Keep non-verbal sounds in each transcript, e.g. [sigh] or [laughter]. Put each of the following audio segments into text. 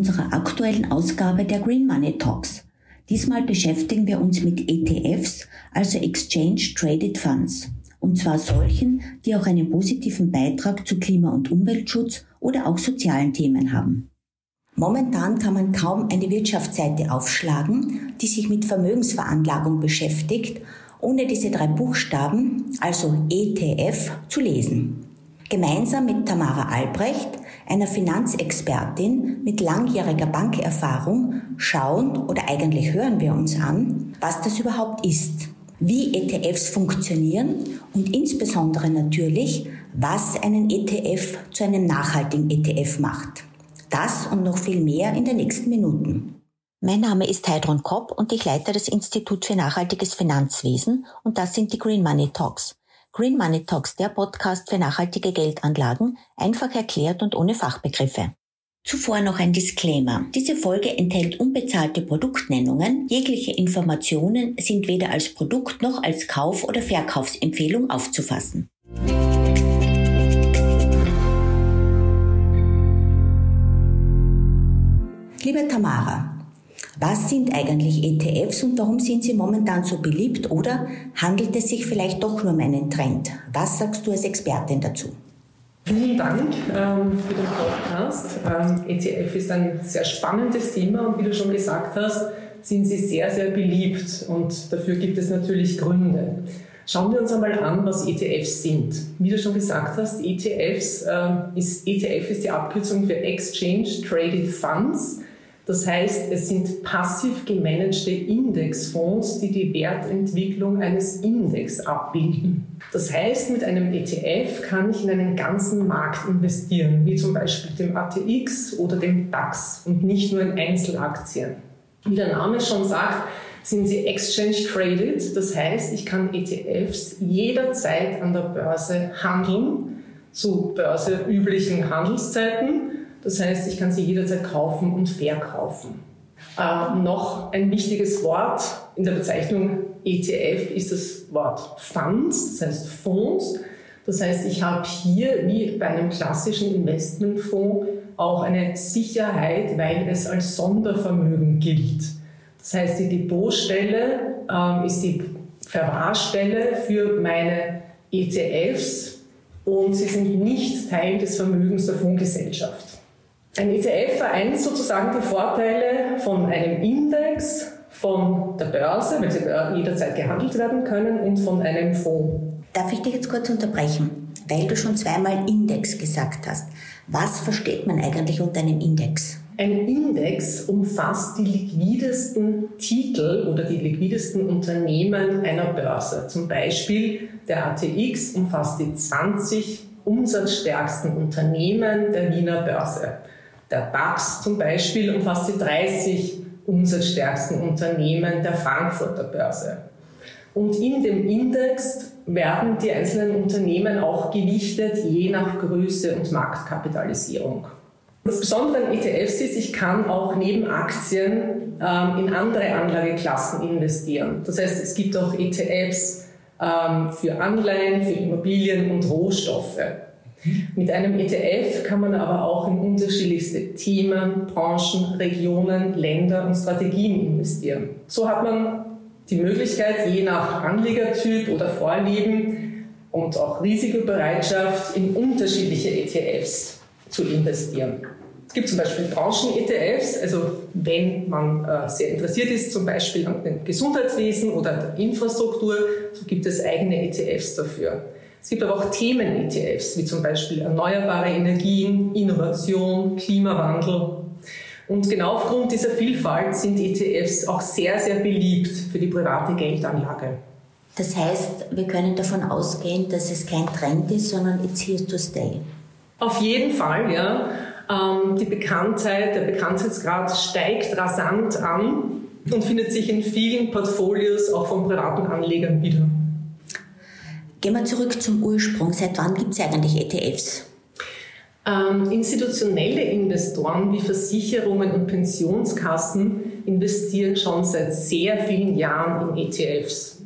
unserer aktuellen Ausgabe der Green Money Talks. Diesmal beschäftigen wir uns mit ETFs, also Exchange Traded Funds, und zwar solchen, die auch einen positiven Beitrag zu Klima- und Umweltschutz oder auch sozialen Themen haben. Momentan kann man kaum eine Wirtschaftsseite aufschlagen, die sich mit Vermögensveranlagung beschäftigt, ohne diese drei Buchstaben, also ETF, zu lesen. Gemeinsam mit Tamara Albrecht, einer Finanzexpertin mit langjähriger Bankerfahrung, schauen oder eigentlich hören wir uns an, was das überhaupt ist, wie ETFs funktionieren und insbesondere natürlich, was einen ETF zu einem nachhaltigen ETF macht. Das und noch viel mehr in den nächsten Minuten. Mein Name ist Heidrun Kopp und ich leite das Institut für nachhaltiges Finanzwesen und das sind die Green Money Talks. Green Money Talks, der Podcast für nachhaltige Geldanlagen, einfach erklärt und ohne Fachbegriffe. Zuvor noch ein Disclaimer. Diese Folge enthält unbezahlte Produktnennungen. Jegliche Informationen sind weder als Produkt noch als Kauf- oder Verkaufsempfehlung aufzufassen. Liebe Tamara, was sind eigentlich ETFs und warum sind sie momentan so beliebt oder handelt es sich vielleicht doch nur um einen Trend? Was sagst du als Expertin dazu? Vielen Dank ähm, für den Podcast. Ähm, ETF ist ein sehr spannendes Thema und wie du schon gesagt hast, sind sie sehr, sehr beliebt und dafür gibt es natürlich Gründe. Schauen wir uns einmal an, was ETFs sind. Wie du schon gesagt hast, ETFs äh, ist, ETF ist die Abkürzung für Exchange Traded Funds. Das heißt, es sind passiv gemanagte Indexfonds, die die Wertentwicklung eines Index abbilden. Das heißt, mit einem ETF kann ich in einen ganzen Markt investieren, wie zum Beispiel dem ATX oder dem DAX und nicht nur in Einzelaktien. Wie der Name schon sagt, sind sie exchange traded. Das heißt, ich kann ETFs jederzeit an der Börse handeln, zu börseüblichen Handelszeiten das heißt, ich kann sie jederzeit kaufen und verkaufen. Äh, noch ein wichtiges Wort in der Bezeichnung ETF ist das Wort Funds, das heißt Fonds. Das heißt, ich habe hier wie bei einem klassischen Investmentfonds auch eine Sicherheit, weil es als Sondervermögen gilt. Das heißt, die Depotstelle ähm, ist die Verwahrstelle für meine ETFs und sie sind nicht Teil des Vermögens der Fondsgesellschaft. Ein ETF vereint sozusagen die Vorteile von einem Index, von der Börse, weil sie jederzeit gehandelt werden können, und von einem Fonds. Darf ich dich jetzt kurz unterbrechen, weil du schon zweimal Index gesagt hast. Was versteht man eigentlich unter einem Index? Ein Index umfasst die liquidesten Titel oder die liquidesten Unternehmen einer Börse. Zum Beispiel der ATX umfasst die 20 umsatzstärksten Unternehmen der Wiener Börse. Der DAX zum Beispiel umfasst die 30 umsatzstärksten Unternehmen der Frankfurter Börse. Und in dem Index werden die einzelnen Unternehmen auch gewichtet, je nach Größe und Marktkapitalisierung. Das Besondere an ETFs ist, ich kann auch neben Aktien ähm, in andere Anlageklassen investieren. Das heißt, es gibt auch ETFs ähm, für Anleihen, für Immobilien und Rohstoffe. Mit einem ETF kann man aber auch in unterschiedlichste Themen, Branchen, Regionen, Länder und Strategien investieren. So hat man die Möglichkeit, je nach Anlegertyp oder Vorlieben und auch Risikobereitschaft in unterschiedliche ETFs zu investieren. Es gibt zum Beispiel Branchen-ETFs, also wenn man äh, sehr interessiert ist, zum Beispiel an dem Gesundheitswesen oder der Infrastruktur, so gibt es eigene ETFs dafür. Es gibt aber auch Themen-ETFs, wie zum Beispiel erneuerbare Energien, Innovation, Klimawandel. Und genau aufgrund dieser Vielfalt sind ETFs auch sehr, sehr beliebt für die private Geldanlage. Das heißt, wir können davon ausgehen, dass es kein Trend ist, sondern it's here to stay. Auf jeden Fall, ja. Ähm, die Bekanntheit, der Bekanntheitsgrad steigt rasant an und findet sich in vielen Portfolios auch von privaten Anlegern wieder. Gehen wir zurück zum Ursprung. Seit wann gibt es eigentlich ETFs? Ähm, institutionelle Investoren wie Versicherungen und Pensionskassen investieren schon seit sehr vielen Jahren in ETFs.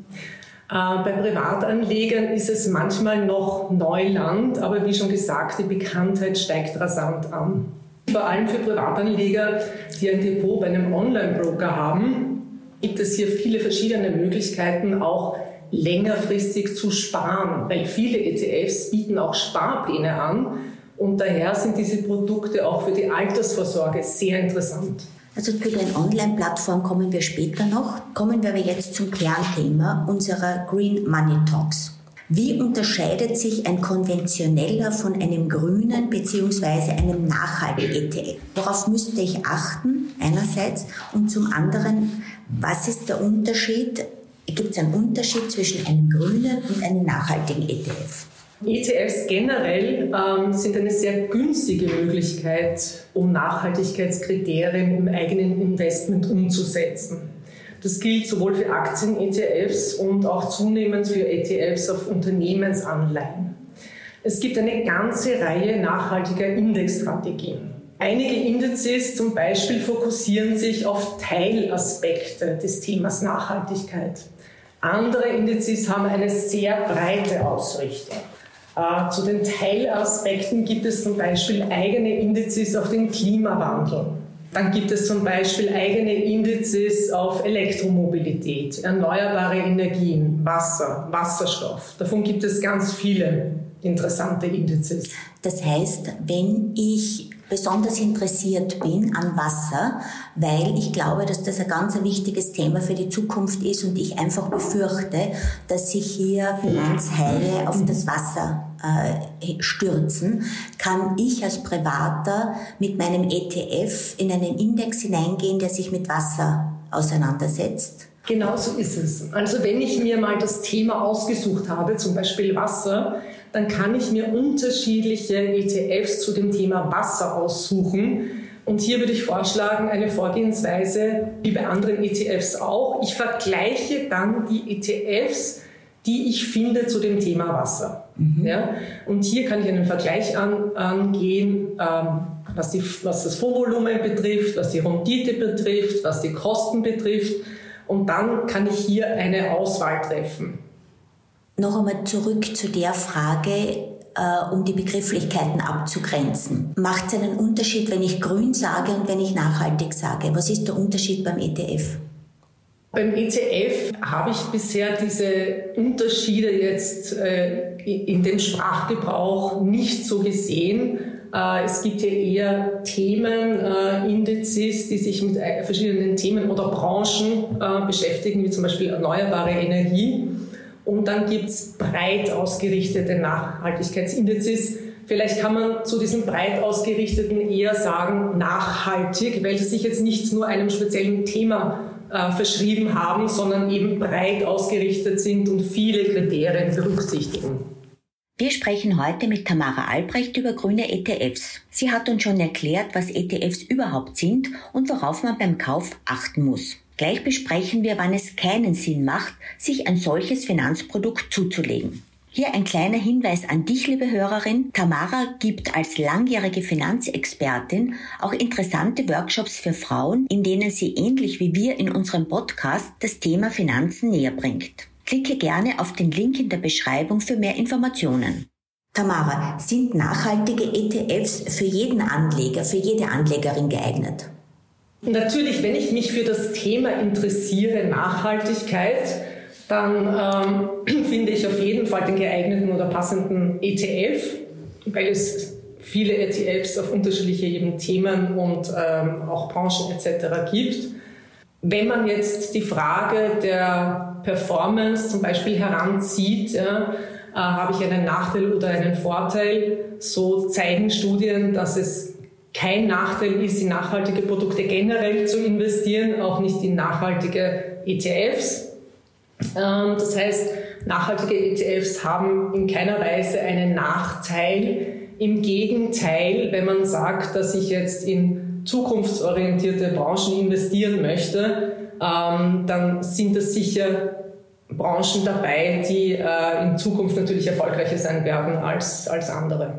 Äh, bei Privatanlegern ist es manchmal noch Neuland, aber wie schon gesagt, die Bekanntheit steigt rasant an. vor allem für Privatanleger, die ein Depot bei einem Online-Broker haben, gibt es hier viele verschiedene Möglichkeiten, auch längerfristig zu sparen, weil viele ETFs bieten auch Sparpläne an und daher sind diese Produkte auch für die Altersvorsorge sehr interessant. Also zu den Online-Plattformen kommen wir später noch. Kommen wir aber jetzt zum Kernthema unserer Green Money Talks. Wie unterscheidet sich ein konventioneller von einem grünen bzw. einem nachhaltigen ETF? Worauf müsste ich achten einerseits und zum anderen, was ist der Unterschied? Gibt es einen Unterschied zwischen einem grünen und einem nachhaltigen ETF? ETFs generell ähm, sind eine sehr günstige Möglichkeit, um Nachhaltigkeitskriterien im eigenen Investment umzusetzen. Das gilt sowohl für Aktien-ETFs und auch zunehmend für ETFs auf Unternehmensanleihen. Es gibt eine ganze Reihe nachhaltiger Indexstrategien. Einige Indizes zum Beispiel fokussieren sich auf Teilaspekte des Themas Nachhaltigkeit. Andere Indizes haben eine sehr breite Ausrichtung. Äh, zu den Teilaspekten gibt es zum Beispiel eigene Indizes auf den Klimawandel. Dann gibt es zum Beispiel eigene Indizes auf Elektromobilität, erneuerbare Energien, Wasser, Wasserstoff. Davon gibt es ganz viele interessante Indizes. Das heißt, wenn ich besonders interessiert bin an Wasser, weil ich glaube, dass das ein ganz wichtiges Thema für die Zukunft ist und ich einfach befürchte, dass sich hier Finanzhaie auf das Wasser äh, stürzen, kann ich als Privater mit meinem ETF in einen Index hineingehen, der sich mit Wasser auseinandersetzt. Genau so ist es. Also wenn ich mir mal das Thema ausgesucht habe, zum Beispiel Wasser, dann kann ich mir unterschiedliche ETFs zu dem Thema Wasser aussuchen. Und hier würde ich vorschlagen, eine Vorgehensweise wie bei anderen ETFs auch. Ich vergleiche dann die ETFs, die ich finde zu dem Thema Wasser. Mhm. Ja? Und hier kann ich einen Vergleich an, angehen, ähm, was, die, was das Fondsvolumen betrifft, was die Rendite betrifft, was die Kosten betrifft. Und dann kann ich hier eine Auswahl treffen. Noch einmal zurück zu der Frage, äh, um die Begrifflichkeiten abzugrenzen. Macht es einen Unterschied, wenn ich grün sage und wenn ich nachhaltig sage? Was ist der Unterschied beim ETF? Beim ETF habe ich bisher diese Unterschiede jetzt äh, in dem Sprachgebrauch nicht so gesehen. Äh, es gibt hier eher Themenindizes, die sich mit verschiedenen Themen oder Branchen beschäftigen, wie zum Beispiel erneuerbare Energie. Und dann gibt es breit ausgerichtete Nachhaltigkeitsindizes. Vielleicht kann man zu diesen breit ausgerichteten eher sagen nachhaltig, weil sie sich jetzt nicht nur einem speziellen Thema äh, verschrieben haben, sondern eben breit ausgerichtet sind und viele Kriterien berücksichtigen. Wir sprechen heute mit Tamara Albrecht über grüne ETFs. Sie hat uns schon erklärt, was ETFs überhaupt sind und worauf man beim Kauf achten muss. Gleich besprechen wir, wann es keinen Sinn macht, sich ein solches Finanzprodukt zuzulegen. Hier ein kleiner Hinweis an dich, liebe Hörerin. Tamara gibt als langjährige Finanzexpertin auch interessante Workshops für Frauen, in denen sie ähnlich wie wir in unserem Podcast das Thema Finanzen näher bringt. Klicke gerne auf den Link in der Beschreibung für mehr Informationen. Tamara, sind nachhaltige ETFs für jeden Anleger, für jede Anlegerin geeignet? Natürlich, wenn ich mich für das Thema interessiere, Nachhaltigkeit, dann ähm, [clears throat] finde ich auf jeden Fall den geeigneten oder passenden ETF, weil es viele ETFs auf unterschiedliche eben Themen und ähm, auch Branchen etc. gibt. Wenn man jetzt die Frage der Performance zum Beispiel heranzieht, ja, äh, habe ich einen Nachteil oder einen Vorteil, so zeigen Studien, dass es kein Nachteil ist, in nachhaltige Produkte generell zu investieren, auch nicht in nachhaltige ETFs. Ähm, das heißt, nachhaltige ETFs haben in keiner Weise einen Nachteil. Im Gegenteil, wenn man sagt, dass ich jetzt in zukunftsorientierte Branchen investieren möchte, ähm, dann sind das sicher Branchen dabei, die äh, in Zukunft natürlich erfolgreicher sein werden als, als andere.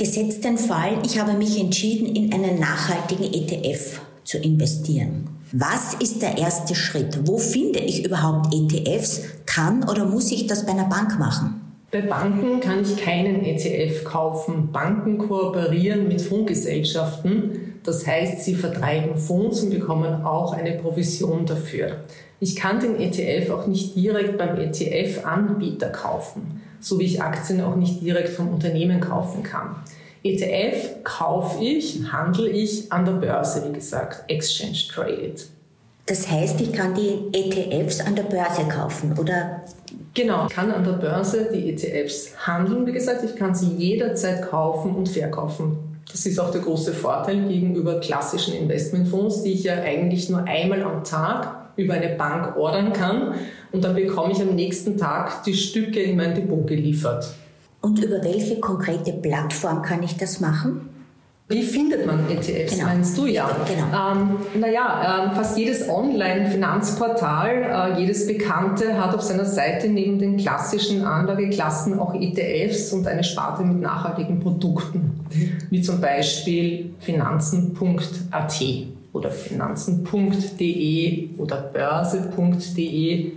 Gesetzt den Fall, ich habe mich entschieden, in einen nachhaltigen ETF zu investieren. Was ist der erste Schritt? Wo finde ich überhaupt ETFs? Kann oder muss ich das bei einer Bank machen? Bei Banken kann ich keinen ETF kaufen. Banken kooperieren mit Fondsgesellschaften. Das heißt, sie vertreiben Fonds und bekommen auch eine Provision dafür. Ich kann den ETF auch nicht direkt beim ETF-Anbieter kaufen, so wie ich Aktien auch nicht direkt vom Unternehmen kaufen kann. ETF kaufe ich, handle ich an der Börse, wie gesagt, Exchange Traded. Das heißt, ich kann die ETFs an der Börse kaufen, oder? Genau, ich kann an der Börse die ETFs handeln. Wie gesagt, ich kann sie jederzeit kaufen und verkaufen. Das ist auch der große Vorteil gegenüber klassischen Investmentfonds, die ich ja eigentlich nur einmal am Tag über eine Bank ordern kann und dann bekomme ich am nächsten Tag die Stücke in mein Depot geliefert. Und über welche konkrete Plattform kann ich das machen? Wie findet man ETFs, genau. meinst du? Ja, genau. Ähm, naja, ähm, fast jedes Online-Finanzportal, äh, jedes Bekannte hat auf seiner Seite neben den klassischen Anlageklassen auch ETFs und eine Sparte mit nachhaltigen Produkten, wie zum Beispiel finanzen.at oder finanzen.de oder börse.de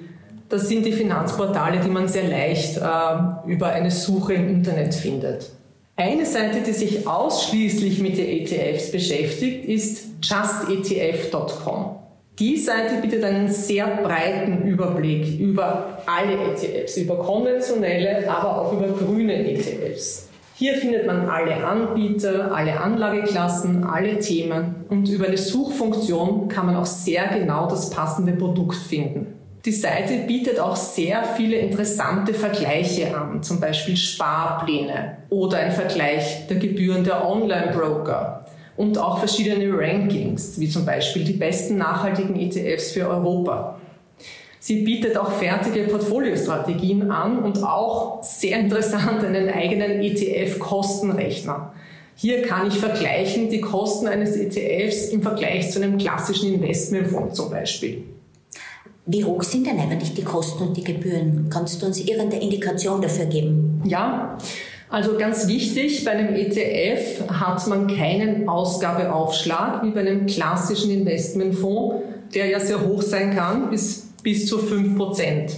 das sind die Finanzportale, die man sehr leicht äh, über eine Suche im Internet findet. Eine Seite, die sich ausschließlich mit den ETFs beschäftigt, ist justetf.com. Die Seite bietet einen sehr breiten Überblick über alle ETFs, über konventionelle, aber auch über grüne ETFs. Hier findet man alle Anbieter, alle Anlageklassen, alle Themen und über eine Suchfunktion kann man auch sehr genau das passende Produkt finden. Die Seite bietet auch sehr viele interessante Vergleiche an, zum Beispiel Sparpläne oder ein Vergleich der Gebühren der Online-Broker und auch verschiedene Rankings, wie zum Beispiel die besten nachhaltigen ETFs für Europa. Sie bietet auch fertige Portfoliostrategien an und auch sehr interessant einen eigenen ETF-Kostenrechner. Hier kann ich vergleichen die Kosten eines ETFs im Vergleich zu einem klassischen Investmentfonds zum Beispiel. Wie hoch sind denn eigentlich die Kosten und die Gebühren? Kannst du uns irgendeine Indikation dafür geben? Ja, also ganz wichtig, bei einem ETF hat man keinen Ausgabeaufschlag wie bei einem klassischen Investmentfonds, der ja sehr hoch sein kann, bis, bis zu 5%.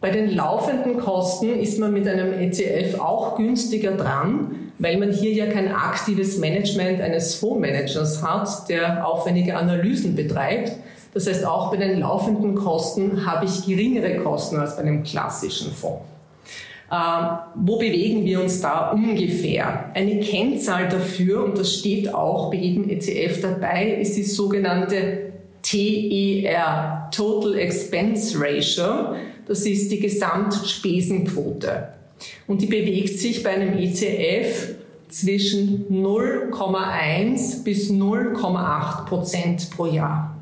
Bei den laufenden Kosten ist man mit einem ETF auch günstiger dran, weil man hier ja kein aktives Management eines Fondsmanagers hat, der aufwendige Analysen betreibt, das heißt, auch bei den laufenden Kosten habe ich geringere Kosten als bei einem klassischen Fonds. Ähm, wo bewegen wir uns da ungefähr? Eine Kennzahl dafür, und das steht auch bei jedem ETF dabei, ist die sogenannte TER, Total Expense Ratio. Das ist die Gesamtspesenquote. Und die bewegt sich bei einem ETF zwischen 0,1 bis 0,8 Prozent pro Jahr.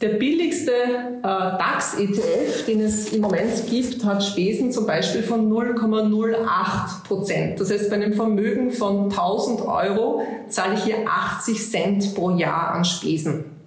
Der billigste äh, DAX-ETF, den es im Moment gibt, hat Spesen zum Beispiel von 0,08 Prozent. Das heißt, bei einem Vermögen von 1000 Euro zahle ich hier 80 Cent pro Jahr an Spesen.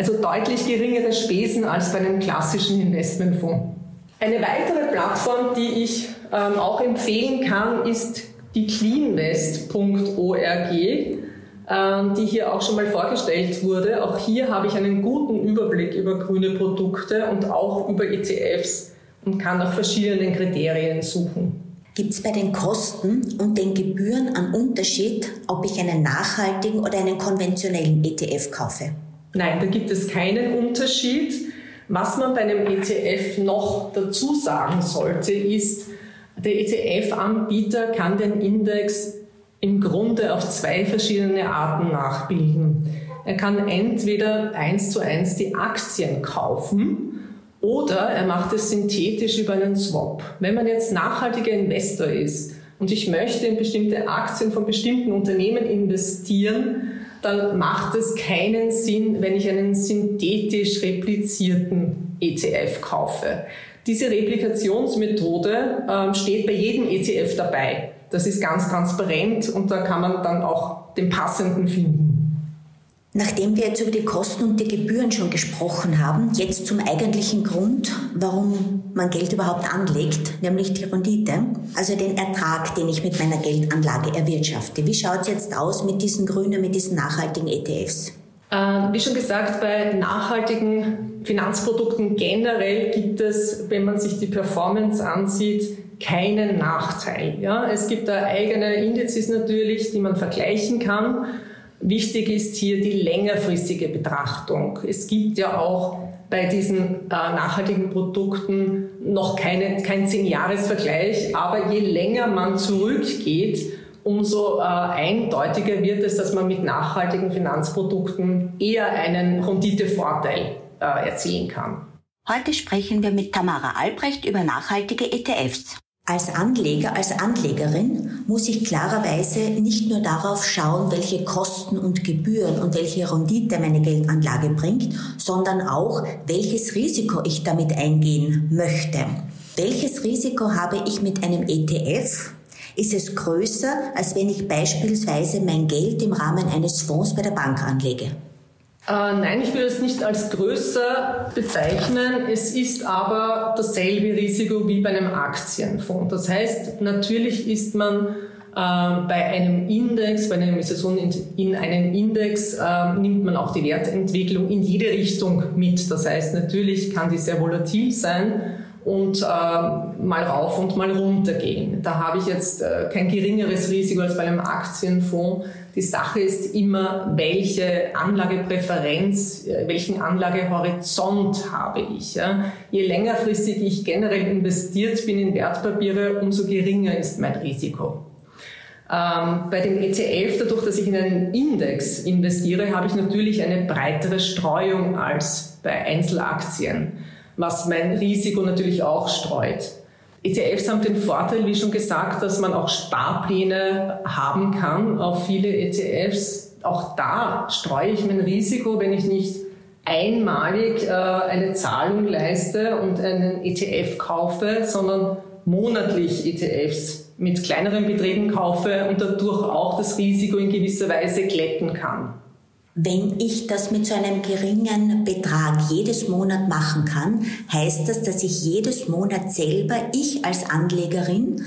Also deutlich geringere Spesen als bei einem klassischen Investmentfonds. Eine weitere Plattform, die ich ähm, auch empfehlen kann, ist die cleanvest.org. Ähm, die hier auch schon mal vorgestellt wurde. Auch hier habe ich einen guten Überblick über grüne Produkte und auch über ETFs und kann nach verschiedenen Kriterien suchen. Gibt es bei den Kosten und den Gebühren einen Unterschied, ob ich einen nachhaltigen oder einen konventionellen ETF kaufe? Nein, da gibt es keinen Unterschied. Was man bei einem ETF noch dazu sagen sollte, ist, der ETF-Anbieter kann den Index im Grunde auf zwei verschiedene Arten nachbilden. Er kann entweder eins zu eins die Aktien kaufen oder er macht es synthetisch über einen Swap. Wenn man jetzt nachhaltiger Investor ist und ich möchte in bestimmte Aktien von bestimmten Unternehmen investieren, dann macht es keinen Sinn, wenn ich einen synthetisch replizierten ETF kaufe. Diese Replikationsmethode äh, steht bei jedem ETF dabei. Das ist ganz transparent und da kann man dann auch den passenden finden. Nachdem wir jetzt über die Kosten und die Gebühren schon gesprochen haben, jetzt zum eigentlichen Grund, warum man Geld überhaupt anlegt, nämlich die Rendite, also den Ertrag, den ich mit meiner Geldanlage erwirtschafte. Wie schaut es jetzt aus mit diesen grünen, mit diesen nachhaltigen ETFs? Äh, wie schon gesagt, bei nachhaltigen Finanzprodukten generell gibt es, wenn man sich die Performance ansieht, keinen Nachteil. Ja? Es gibt da eigene Indizes natürlich, die man vergleichen kann. Wichtig ist hier die längerfristige Betrachtung. Es gibt ja auch bei diesen äh, nachhaltigen Produkten noch keine, kein Zehn-Jahres-Vergleich, aber je länger man zurückgeht, umso äh, eindeutiger wird es, dass man mit nachhaltigen Finanzprodukten eher einen Renditevorteil äh, erzielen kann. Heute sprechen wir mit Tamara Albrecht über nachhaltige ETFs. Als Anleger, als Anlegerin muss ich klarerweise nicht nur darauf schauen, welche Kosten und Gebühren und welche Rendite meine Geldanlage bringt, sondern auch, welches Risiko ich damit eingehen möchte. Welches Risiko habe ich mit einem ETF? Ist es größer, als wenn ich beispielsweise mein Geld im Rahmen eines Fonds bei der Bank anlege? Äh, nein, ich würde es nicht als größer bezeichnen. Es ist aber dasselbe Risiko wie bei einem Aktienfonds. Das heißt, natürlich ist man äh, bei einem Index, bei einer Investition in, in einen Index, äh, nimmt man auch die Wertentwicklung in jede Richtung mit. Das heißt, natürlich kann die sehr volatil sein und äh, mal rauf und mal runter gehen. Da habe ich jetzt äh, kein geringeres Risiko als bei einem Aktienfonds. Die Sache ist immer, welche Anlagepräferenz, äh, welchen Anlagehorizont habe ich. Je längerfristig ich generell investiert bin in Wertpapiere, umso geringer ist mein Risiko. Ähm, bei dem ETF, dadurch, dass ich in einen Index investiere, habe ich natürlich eine breitere Streuung als bei Einzelaktien was mein Risiko natürlich auch streut. ETFs haben den Vorteil, wie schon gesagt, dass man auch Sparpläne haben kann auf viele ETFs. Auch da streue ich mein Risiko, wenn ich nicht einmalig äh, eine Zahlung leiste und einen ETF kaufe, sondern monatlich ETFs mit kleineren Beträgen kaufe und dadurch auch das Risiko in gewisser Weise glätten kann. Wenn ich das mit so einem geringen Betrag jedes Monat machen kann, heißt das, dass ich jedes Monat selber, ich als Anlegerin,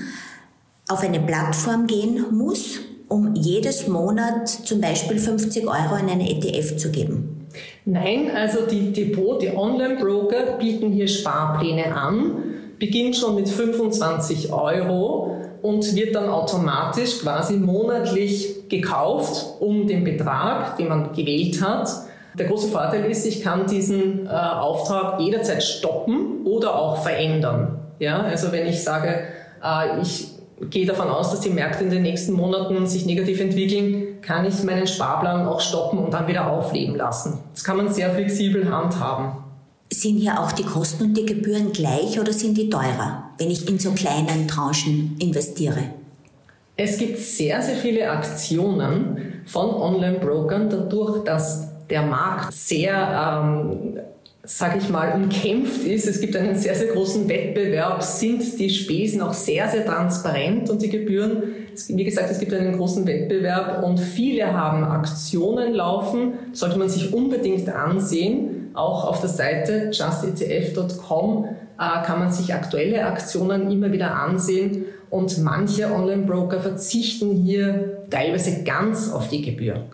auf eine Plattform gehen muss, um jedes Monat zum Beispiel 50 Euro in eine ETF zu geben? Nein, also die Depot, die Online-Broker bieten hier Sparpläne an, beginnt schon mit 25 Euro und wird dann automatisch quasi monatlich gekauft um den Betrag, den man gewählt hat. Der große Vorteil ist, ich kann diesen äh, Auftrag jederzeit stoppen oder auch verändern. Ja, also wenn ich sage, äh, ich gehe davon aus, dass die Märkte in den nächsten Monaten sich negativ entwickeln, kann ich meinen Sparplan auch stoppen und dann wieder aufleben lassen. Das kann man sehr flexibel handhaben. Sind hier auch die Kosten und die Gebühren gleich oder sind die teurer, wenn ich in so kleinen Tranchen investiere? Es gibt sehr, sehr viele Aktionen von Online-Brokern, dadurch, dass der Markt sehr, ähm, sage ich mal, umkämpft ist. Es gibt einen sehr, sehr großen Wettbewerb, sind die Spesen auch sehr, sehr transparent und die Gebühren. Wie gesagt, es gibt einen großen Wettbewerb und viele haben Aktionen laufen, sollte man sich unbedingt ansehen auch auf der Seite justetf.com äh, kann man sich aktuelle Aktionen immer wieder ansehen und manche Online-Broker verzichten hier teilweise ganz auf die Gebühr.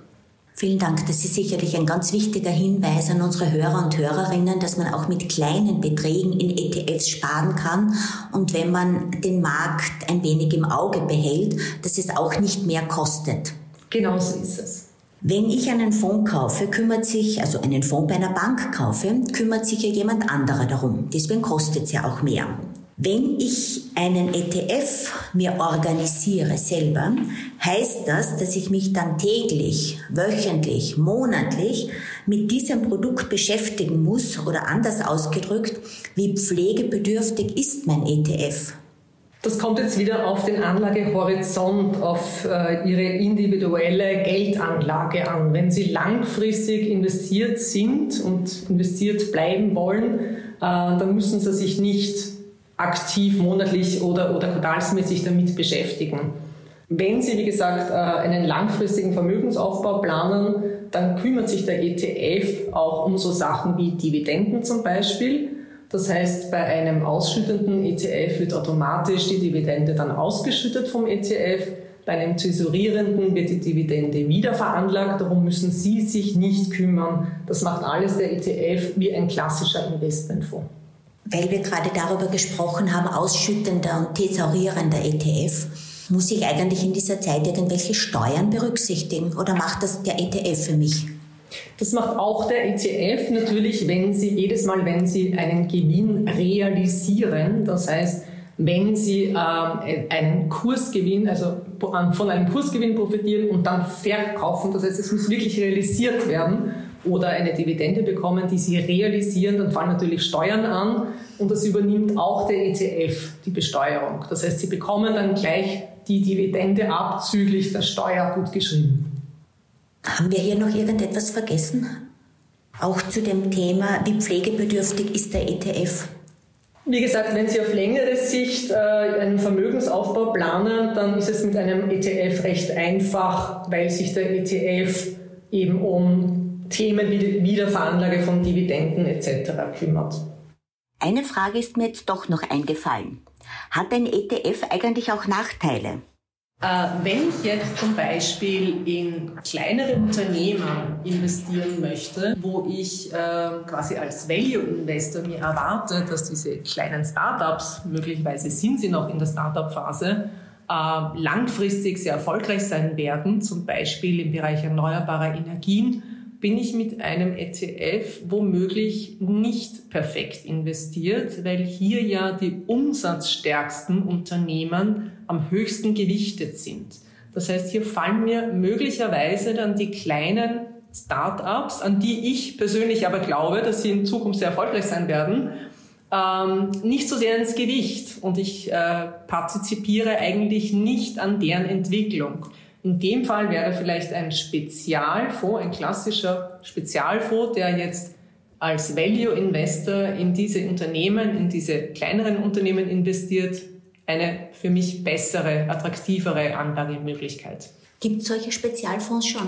Vielen Dank. Das ist sicherlich ein ganz wichtiger Hinweis an unsere Hörer und Hörerinnen, dass man auch mit kleinen Beträgen in ETFs sparen kann und wenn man den Markt ein wenig im Auge behält, dass es auch nicht mehr kostet. Genau so ist es. Wenn ich einen Fonds kaufe, kümmert sich, also einen Fonds bei einer Bank kaufe, kümmert sich ja jemand anderer darum. Deswegen kostet es ja auch mehr. Wenn ich einen ETF mir organisiere selber, heißt das, dass ich mich dann täglich, wöchentlich, monatlich mit diesem Produkt beschäftigen muss oder anders ausgedrückt, wie pflegebedürftig ist mein ETF? Das kommt jetzt wieder auf den Anlagehorizont, auf äh, Ihre individuelle Geldanlage an. Wenn Sie langfristig investiert sind und investiert bleiben wollen, äh, dann müssen Sie sich nicht aktiv monatlich oder, oder quartalsmäßig damit beschäftigen. Wenn Sie, wie gesagt, äh, einen langfristigen Vermögensaufbau planen, dann kümmert sich der ETF auch um so Sachen wie Dividenden zum Beispiel. Das heißt, bei einem ausschüttenden ETF wird automatisch die Dividende dann ausgeschüttet vom ETF. Bei einem tesorierenden wird die Dividende wieder veranlagt. Darum müssen Sie sich nicht kümmern. Das macht alles der ETF wie ein klassischer Investmentfonds. Weil wir gerade darüber gesprochen haben, ausschüttender und tesorierender ETF. Muss ich eigentlich in dieser Zeit irgendwelche Steuern berücksichtigen oder macht das der ETF für mich? Das macht auch der ETF natürlich, wenn Sie jedes Mal, wenn Sie einen Gewinn realisieren, das heißt, wenn Sie äh, einen Kursgewinn, also von einem Kursgewinn profitieren und dann verkaufen, das heißt, es muss wirklich realisiert werden oder eine Dividende bekommen, die Sie realisieren, dann fallen natürlich Steuern an und das übernimmt auch der ETF, die Besteuerung. Das heißt, Sie bekommen dann gleich die Dividende abzüglich der Steuer gut geschrieben. Haben wir hier noch irgendetwas vergessen? Auch zu dem Thema, wie pflegebedürftig ist der ETF? Wie gesagt, wenn Sie auf längere Sicht äh, einen Vermögensaufbau planen, dann ist es mit einem ETF recht einfach, weil sich der ETF eben um Themen wie Wiederveranlage von Dividenden etc. kümmert. Eine Frage ist mir jetzt doch noch eingefallen. Hat ein ETF eigentlich auch Nachteile? Äh, wenn ich jetzt zum Beispiel in kleinere Unternehmen investieren möchte, wo ich äh, quasi als Value-Investor mir erwarte, dass diese kleinen Startups, möglicherweise sind sie noch in der Startup-Phase, äh, langfristig sehr erfolgreich sein werden, zum Beispiel im Bereich erneuerbarer Energien, bin ich mit einem ETF womöglich nicht perfekt investiert, weil hier ja die umsatzstärksten Unternehmen am höchsten gewichtet sind. Das heißt, hier fallen mir möglicherweise dann die kleinen Start-ups, an die ich persönlich aber glaube, dass sie in Zukunft sehr erfolgreich sein werden, ähm, nicht so sehr ins Gewicht und ich äh, partizipiere eigentlich nicht an deren Entwicklung. In dem Fall wäre vielleicht ein Spezialfonds, ein klassischer Spezialfonds, der jetzt als Value Investor in diese Unternehmen, in diese kleineren Unternehmen investiert, eine für mich bessere, attraktivere Anlagemöglichkeit. Gibt es solche Spezialfonds schon?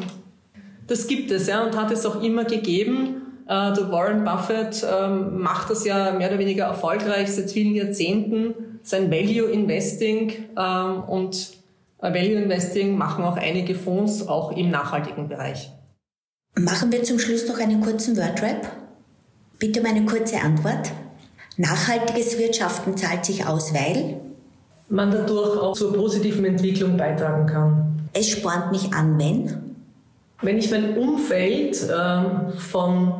Das gibt es, ja, und hat es auch immer gegeben. Äh, der Warren Buffett ähm, macht das ja mehr oder weniger erfolgreich seit vielen Jahrzehnten, sein Value Investing ähm, und Value Investing machen auch einige Fonds, auch im nachhaltigen Bereich. Machen wir zum Schluss noch einen kurzen Wordrap. Bitte um eine kurze Antwort. Nachhaltiges Wirtschaften zahlt sich aus, weil man dadurch auch zur positiven Entwicklung beitragen kann. Es spornt mich an, wenn? Wenn ich mein Umfeld äh, von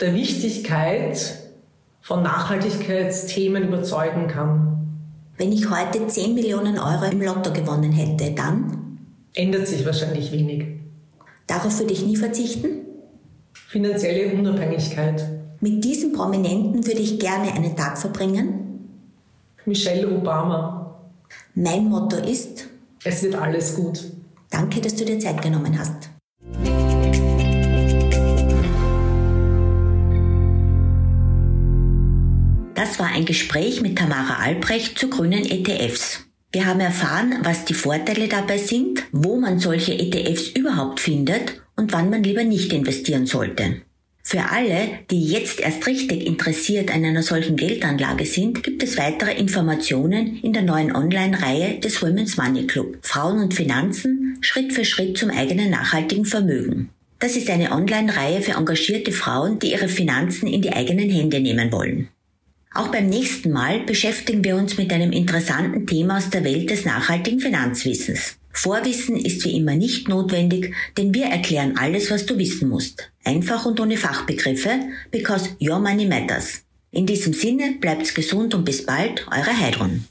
der Wichtigkeit von Nachhaltigkeitsthemen überzeugen kann. Wenn ich heute 10 Millionen Euro im Lotto gewonnen hätte, dann? Ändert sich wahrscheinlich wenig. Darauf würde ich nie verzichten? Finanzielle Unabhängigkeit. Mit diesem Prominenten würde ich gerne einen Tag verbringen? Michelle Obama. Mein Motto ist? Es wird alles gut. Danke, dass du dir Zeit genommen hast. Das war ein Gespräch mit Tamara Albrecht zu grünen ETFs. Wir haben erfahren, was die Vorteile dabei sind, wo man solche ETFs überhaupt findet und wann man lieber nicht investieren sollte. Für alle, die jetzt erst richtig interessiert an einer solchen Geldanlage sind, gibt es weitere Informationen in der neuen Online-Reihe des Women's Money Club Frauen und Finanzen Schritt für Schritt zum eigenen nachhaltigen Vermögen. Das ist eine Online-Reihe für engagierte Frauen, die ihre Finanzen in die eigenen Hände nehmen wollen. Auch beim nächsten Mal beschäftigen wir uns mit einem interessanten Thema aus der Welt des nachhaltigen Finanzwissens. Vorwissen ist wie immer nicht notwendig, denn wir erklären alles, was du wissen musst. Einfach und ohne Fachbegriffe, because your money matters. In diesem Sinne bleibt's gesund und bis bald, eure Heidrun.